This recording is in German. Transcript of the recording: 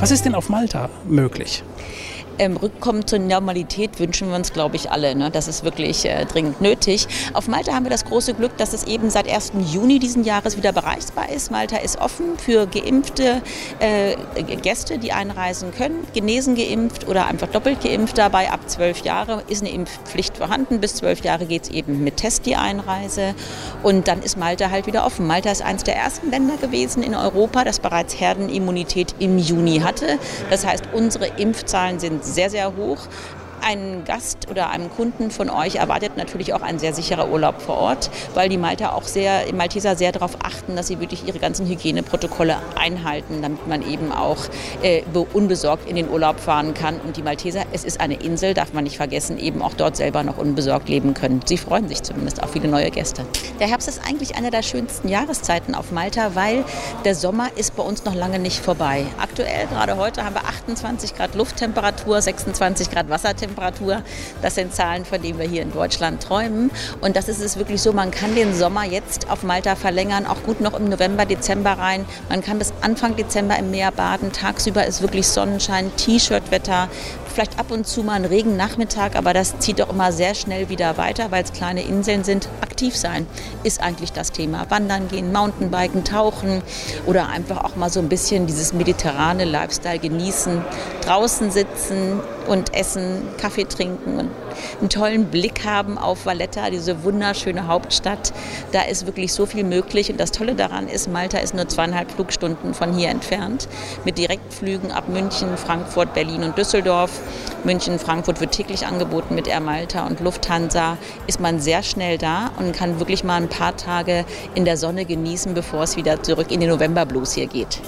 Was ist denn auf Malta möglich? Ähm, Rückkommen zur Normalität wünschen wir uns, glaube ich, alle. Ne? Das ist wirklich äh, dringend nötig. Auf Malta haben wir das große Glück, dass es eben seit 1. Juni diesen Jahres wieder bereisbar ist. Malta ist offen für geimpfte äh, Gäste, die einreisen können, genesen geimpft oder einfach doppelt geimpft dabei. Ab zwölf Jahre ist eine Impfpflicht vorhanden. Bis zwölf Jahre geht es eben mit Test die Einreise. Und dann ist Malta halt wieder offen. Malta ist eines der ersten Länder gewesen in Europa, das bereits Herdenimmunität im Juni hatte. Das heißt, unsere Impfzahlen sind sehr, sehr hoch. Ein Gast oder einem Kunden von euch erwartet natürlich auch ein sehr sicherer Urlaub vor Ort, weil die Malta auch sehr, Malteser sehr darauf achten, dass sie wirklich ihre ganzen Hygieneprotokolle einhalten, damit man eben auch äh, unbesorgt in den Urlaub fahren kann. Und die Malteser, es ist eine Insel, darf man nicht vergessen, eben auch dort selber noch unbesorgt leben können. Sie freuen sich zumindest auf viele neue Gäste. Der Herbst ist eigentlich eine der schönsten Jahreszeiten auf Malta, weil der Sommer ist bei uns noch lange nicht vorbei. Aktuell, gerade heute, haben wir 28 Grad Lufttemperatur, 26 Grad Wassertemperatur. Temperatur. Das sind Zahlen, von denen wir hier in Deutschland träumen. Und das ist es wirklich so, man kann den Sommer jetzt auf Malta verlängern, auch gut noch im November, Dezember rein. Man kann bis Anfang Dezember im Meer baden. Tagsüber ist wirklich Sonnenschein, T-Shirt-Wetter, vielleicht ab und zu mal ein Regennachmittag, aber das zieht doch immer sehr schnell wieder weiter, weil es kleine Inseln sind. Aktiv sein ist eigentlich das Thema. Wandern gehen, Mountainbiken, tauchen oder einfach auch mal so ein bisschen dieses mediterrane Lifestyle genießen, draußen sitzen und essen, Kaffee trinken und einen tollen Blick haben auf Valletta, diese wunderschöne Hauptstadt. Da ist wirklich so viel möglich. Und das Tolle daran ist, Malta ist nur zweieinhalb Flugstunden von hier entfernt. Mit Direktflügen ab München, Frankfurt, Berlin und Düsseldorf. München, Frankfurt wird täglich angeboten mit Air Malta und Lufthansa. Ist man sehr schnell da und kann wirklich mal ein paar Tage in der Sonne genießen, bevor es wieder zurück in den Novemberblues hier geht.